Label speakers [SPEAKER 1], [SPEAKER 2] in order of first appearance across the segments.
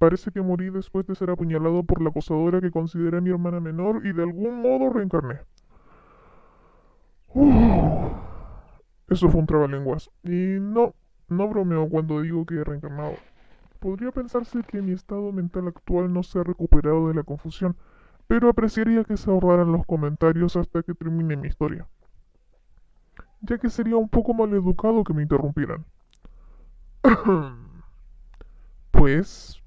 [SPEAKER 1] Parece que morí después de ser apuñalado por la acosadora que consideré mi hermana menor y de algún modo reencarné. Eso fue un trabalenguas. Y no, no bromeo cuando digo que he reencarnado. Podría pensarse que mi estado mental actual no se ha recuperado de la confusión, pero apreciaría que se ahorraran los comentarios hasta que termine mi historia, ya que sería un poco maleducado que me interrumpieran. pues,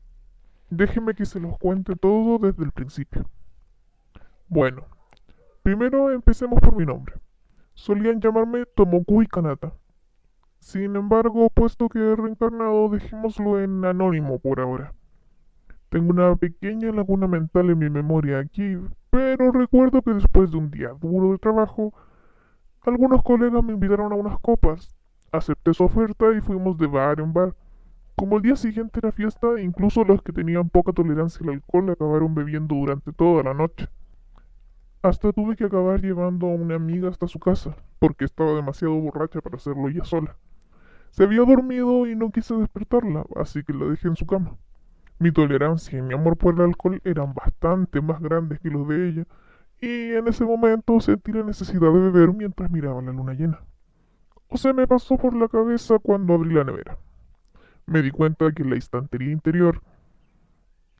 [SPEAKER 1] déjeme que se los cuente todo desde el principio. Bueno, primero empecemos por mi nombre. Solían llamarme Tomokui Kanata. Sin embargo, puesto que he reencarnado, dejémoslo en anónimo por ahora. Tengo una pequeña laguna mental en mi memoria aquí, pero recuerdo que después de un día duro de trabajo, algunos colegas me invitaron a unas copas. Acepté su oferta y fuimos de bar en bar. Como el día siguiente era fiesta, incluso los que tenían poca tolerancia al alcohol acabaron bebiendo durante toda la noche. Hasta tuve que acabar llevando a una amiga hasta su casa, porque estaba demasiado borracha para hacerlo ella sola. Se había dormido y no quise despertarla, así que la dejé en su cama. Mi tolerancia y mi amor por el alcohol eran bastante más grandes que los de ella, y en ese momento sentí la necesidad de beber mientras miraba la luna llena. O se me pasó por la cabeza cuando abrí la nevera. Me di cuenta que la estantería interior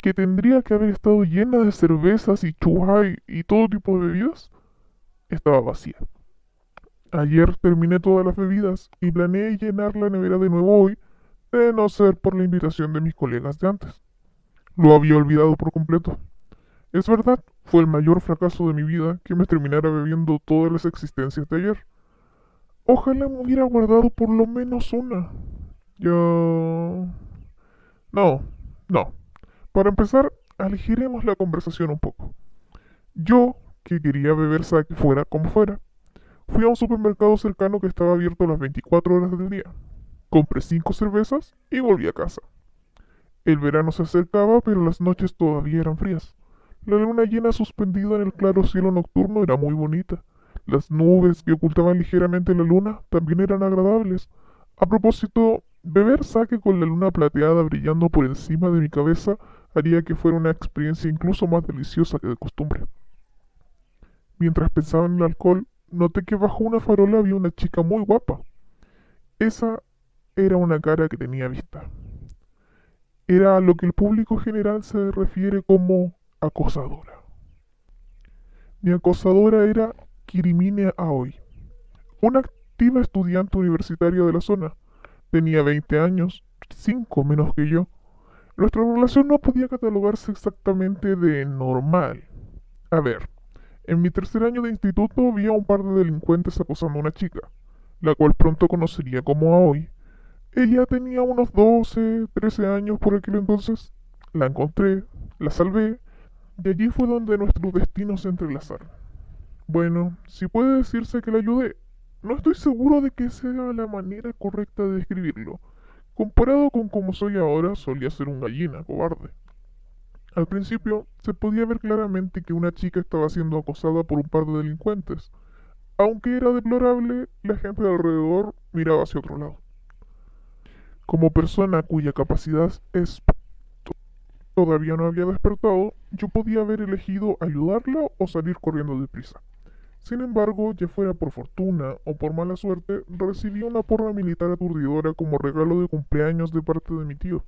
[SPEAKER 1] que tendría que haber estado llena de cervezas y chuhai y todo tipo de bebidas, estaba vacía. Ayer terminé todas las bebidas y planeé llenar la nevera de nuevo hoy, de no ser por la invitación de mis colegas de antes. Lo había olvidado por completo. Es verdad, fue el mayor fracaso de mi vida que me terminara bebiendo todas las existencias de ayer. Ojalá me hubiera guardado por lo menos una. Yo... No, no. Para empezar, aligeremos la conversación un poco. Yo, que quería beber sake fuera como fuera, fui a un supermercado cercano que estaba abierto las 24 horas del día. Compré cinco cervezas y volví a casa. El verano se acercaba, pero las noches todavía eran frías. La luna llena suspendida en el claro cielo nocturno era muy bonita. Las nubes que ocultaban ligeramente la luna también eran agradables. A propósito, beber sake con la luna plateada brillando por encima de mi cabeza haría que fuera una experiencia incluso más deliciosa que de costumbre. Mientras pensaba en el alcohol, noté que bajo una farola había una chica muy guapa. Esa era una cara que tenía vista. Era a lo que el público general se refiere como acosadora. Mi acosadora era Kirimine Aoi, una activa estudiante universitaria de la zona. Tenía 20 años, 5 menos que yo, nuestra relación no podía catalogarse exactamente de normal. A ver, en mi tercer año de instituto vi a un par de delincuentes acosando a una chica, la cual pronto conocería como Aoi. Ella tenía unos 12, 13 años por aquel entonces. La encontré, la salvé, y allí fue donde nuestros destinos se entrelazaron. Bueno, si puede decirse que la ayudé, no estoy seguro de que sea la manera correcta de describirlo Comparado con como soy ahora, solía ser un gallina, cobarde. Al principio, se podía ver claramente que una chica estaba siendo acosada por un par de delincuentes. Aunque era deplorable, la gente de alrededor miraba hacia otro lado. Como persona cuya capacidad es todavía no había despertado, yo podía haber elegido ayudarla o salir corriendo deprisa. Sin embargo, ya fuera por fortuna o por mala suerte, recibí una porra militar aturdidora como regalo de cumpleaños de parte de mi tío,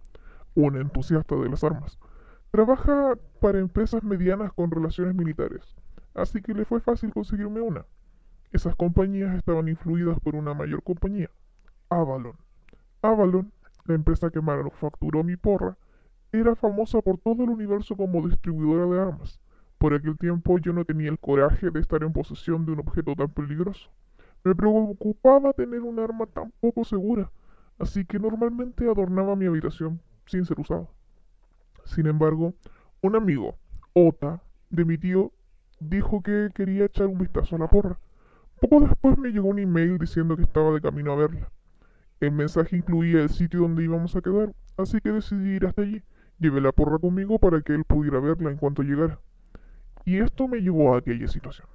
[SPEAKER 1] un entusiasta de las armas. Trabaja para empresas medianas con relaciones militares, así que le fue fácil conseguirme una. Esas compañías estaban influidas por una mayor compañía, Avalon. Avalon, la empresa que manufacturó mi porra, era famosa por todo el universo como distribuidora de armas. Por aquel tiempo yo no tenía el coraje de estar en posesión de un objeto tan peligroso. Me preocupaba tener un arma tan poco segura, así que normalmente adornaba mi habitación sin ser usado. Sin embargo, un amigo, Ota, de mi tío, dijo que quería echar un vistazo a la porra. Poco después me llegó un email diciendo que estaba de camino a verla. El mensaje incluía el sitio donde íbamos a quedar, así que decidí ir hasta allí. Llevé la porra conmigo para que él pudiera verla en cuanto llegara. Y esto me llevó a aquella situación.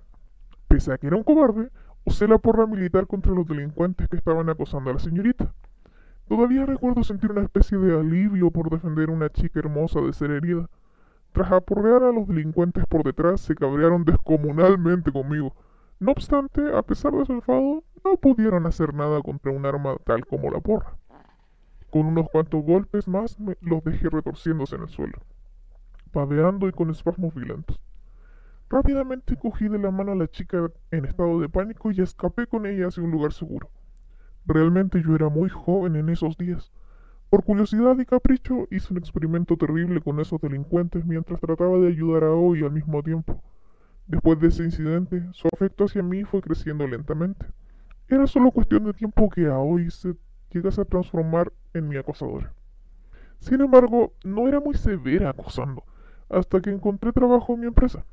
[SPEAKER 1] Pese a que era un cobarde, usé la porra militar contra los delincuentes que estaban acosando a la señorita. Todavía recuerdo sentir una especie de alivio por defender a una chica hermosa de ser herida. Tras aporrear a los delincuentes por detrás, se cabrearon descomunalmente conmigo. No obstante, a pesar de su enfado, no pudieron hacer nada contra un arma tal como la porra. Con unos cuantos golpes más me los dejé retorciéndose en el suelo, paveando y con espasmos violentos. Rápidamente cogí de la mano a la chica en estado de pánico y escapé con ella hacia un lugar seguro. Realmente yo era muy joven en esos días. Por curiosidad y capricho hice un experimento terrible con esos delincuentes mientras trataba de ayudar a Hoy al mismo tiempo. Después de ese incidente, su afecto hacia mí fue creciendo lentamente. Era solo cuestión de tiempo que Aoi se llegase a transformar en mi acosadora. Sin embargo, no era muy severa acosando, hasta que encontré trabajo en mi empresa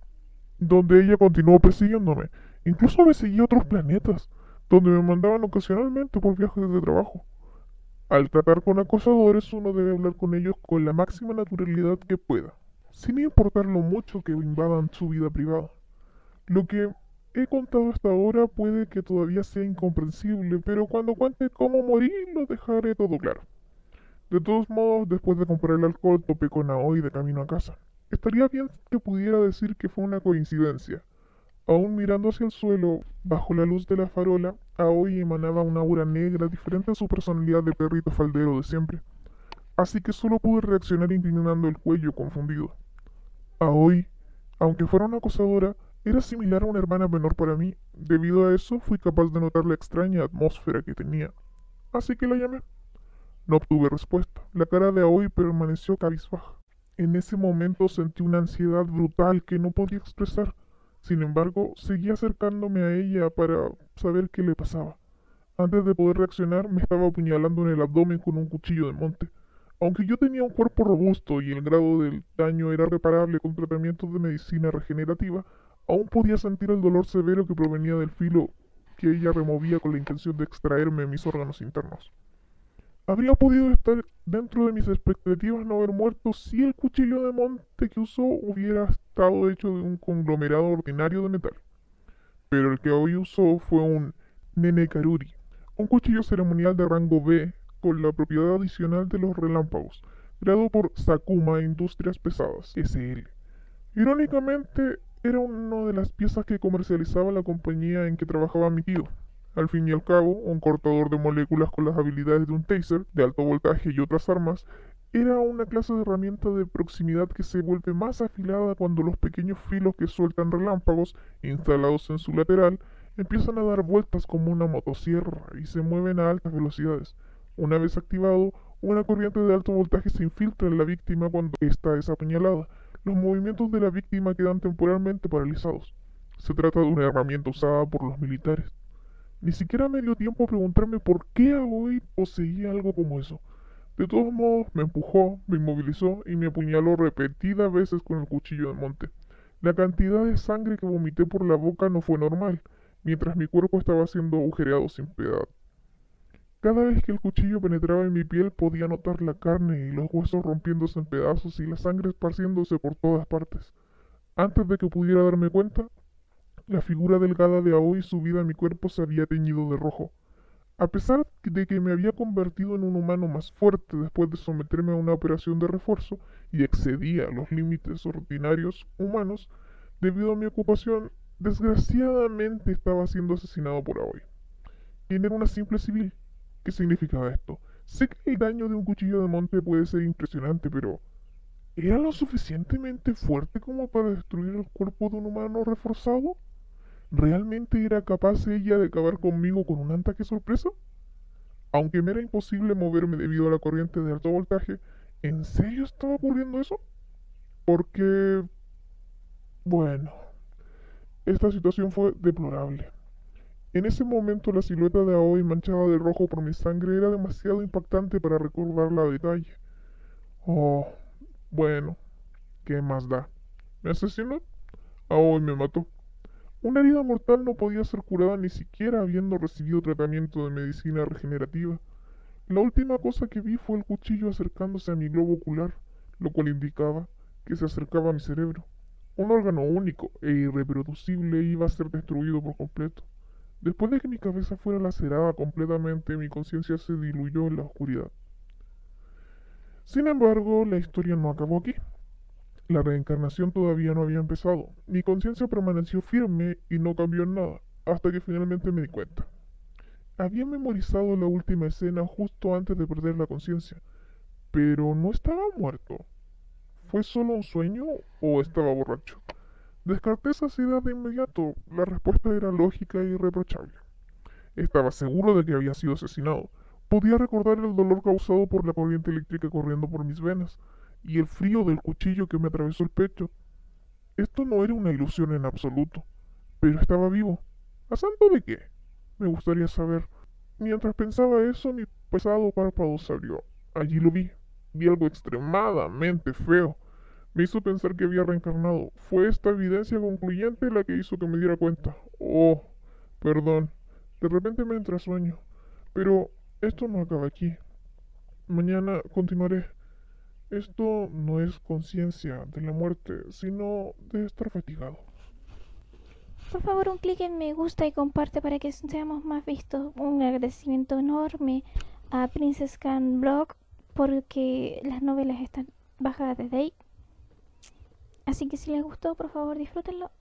[SPEAKER 1] donde ella continuó persiguiéndome. Incluso me seguía a otros planetas, donde me mandaban ocasionalmente por viajes de trabajo. Al tratar con acosadores uno debe hablar con ellos con la máxima naturalidad que pueda, sin importar lo mucho que invadan su vida privada. Lo que he contado hasta ahora puede que todavía sea incomprensible, pero cuando cuente cómo morí lo dejaré todo claro. De todos modos, después de comprar el alcohol, topé con Aoi de camino a casa. Estaría bien que pudiera decir que fue una coincidencia. Aún mirando hacia el suelo, bajo la luz de la farola, Aoi emanaba una aura negra diferente a su personalidad de perrito faldero de siempre. Así que solo pude reaccionar inclinando el cuello confundido. Aoi, aunque fuera una acosadora, era similar a una hermana menor para mí. Debido a eso, fui capaz de notar la extraña atmósfera que tenía. Así que la llamé. No obtuve respuesta. La cara de Aoi permaneció cabizbaja. En ese momento sentí una ansiedad brutal que no podía expresar. Sin embargo, seguí acercándome a ella para saber qué le pasaba. Antes de poder reaccionar, me estaba apuñalando en el abdomen con un cuchillo de monte. Aunque yo tenía un cuerpo robusto y el grado del daño era reparable con tratamientos de medicina regenerativa, aún podía sentir el dolor severo que provenía del filo que ella removía con la intención de extraerme mis órganos internos. Habría podido estar dentro de mis expectativas no haber muerto si el cuchillo de monte que usó hubiera estado hecho de un conglomerado ordinario de metal. Pero el que hoy usó fue un Nene Karuri, un cuchillo ceremonial de rango B con la propiedad adicional de los relámpagos, creado por Sakuma Industrias Pesadas, SL. Irónicamente, era una de las piezas que comercializaba la compañía en que trabajaba mi tío, al fin y al cabo, un cortador de moléculas con las habilidades de un taser, de alto voltaje y otras armas, era una clase de herramienta de proximidad que se vuelve más afilada cuando los pequeños filos que sueltan relámpagos, instalados en su lateral, empiezan a dar vueltas como una motosierra y se mueven a altas velocidades. Una vez activado, una corriente de alto voltaje se infiltra en la víctima cuando ésta es apuñalada. Los movimientos de la víctima quedan temporalmente paralizados. Se trata de una herramienta usada por los militares. Ni siquiera me dio tiempo a preguntarme por qué Aoi poseía algo como eso. De todos modos, me empujó, me inmovilizó y me apuñaló repetidas veces con el cuchillo de monte. La cantidad de sangre que vomité por la boca no fue normal, mientras mi cuerpo estaba siendo agujereado sin piedad. Cada vez que el cuchillo penetraba en mi piel podía notar la carne y los huesos rompiéndose en pedazos y la sangre esparciéndose por todas partes. Antes de que pudiera darme cuenta, la figura delgada de Aoi subida a mi cuerpo se había teñido de rojo. A pesar de que me había convertido en un humano más fuerte después de someterme a una operación de refuerzo y excedía los límites ordinarios humanos, debido a mi ocupación, desgraciadamente estaba siendo asesinado por Aoi. ¿Quién era una simple civil? ¿Qué significaba esto? Sé que el daño de un cuchillo de monte puede ser impresionante, pero ¿era lo suficientemente fuerte como para destruir el cuerpo de un humano reforzado? ¿Realmente era capaz ella de acabar conmigo con un ataque sorpresa? Aunque me era imposible moverme debido a la corriente de alto voltaje, ¿en serio estaba ocurriendo eso? Porque... Bueno, esta situación fue deplorable. En ese momento la silueta de Aoi manchada de rojo por mi sangre era demasiado impactante para recordarla a detalle. Oh, bueno, ¿qué más da? ¿Me asesinó? Aoi me mató. Una herida mortal no podía ser curada ni siquiera habiendo recibido tratamiento de medicina regenerativa. La última cosa que vi fue el cuchillo acercándose a mi globo ocular, lo cual indicaba que se acercaba a mi cerebro. Un órgano único e irreproducible iba a ser destruido por completo. Después de que mi cabeza fuera lacerada completamente, mi conciencia se diluyó en la oscuridad. Sin embargo, la historia no acabó aquí. La reencarnación todavía no había empezado. Mi conciencia permaneció firme y no cambió en nada, hasta que finalmente me di cuenta. Había memorizado la última escena justo antes de perder la conciencia, pero no estaba muerto. ¿Fue solo un sueño o estaba borracho? Descarté esa idea de inmediato. La respuesta era lógica e irreprochable. Estaba seguro de que había sido asesinado. Podía recordar el dolor causado por la corriente eléctrica corriendo por mis venas y el frío del cuchillo que me atravesó el pecho. Esto no era una ilusión en absoluto, pero estaba vivo. ¿A santo de qué? Me gustaría saber. Mientras pensaba eso, mi pesado párpado se abrió. Allí lo vi. Vi algo extremadamente feo. Me hizo pensar que había reencarnado. Fue esta evidencia concluyente la que hizo que me diera cuenta. Oh, perdón. De repente me entra sueño. Pero esto no acaba aquí. Mañana continuaré. Esto no es conciencia de la muerte, sino de estar fatigado.
[SPEAKER 2] Por favor, un clic en me gusta y comparte para que seamos más vistos. Un agradecimiento enorme a Princess Can Blog porque las novelas están bajadas desde ahí. Así que si les gustó, por favor, disfrútenlo.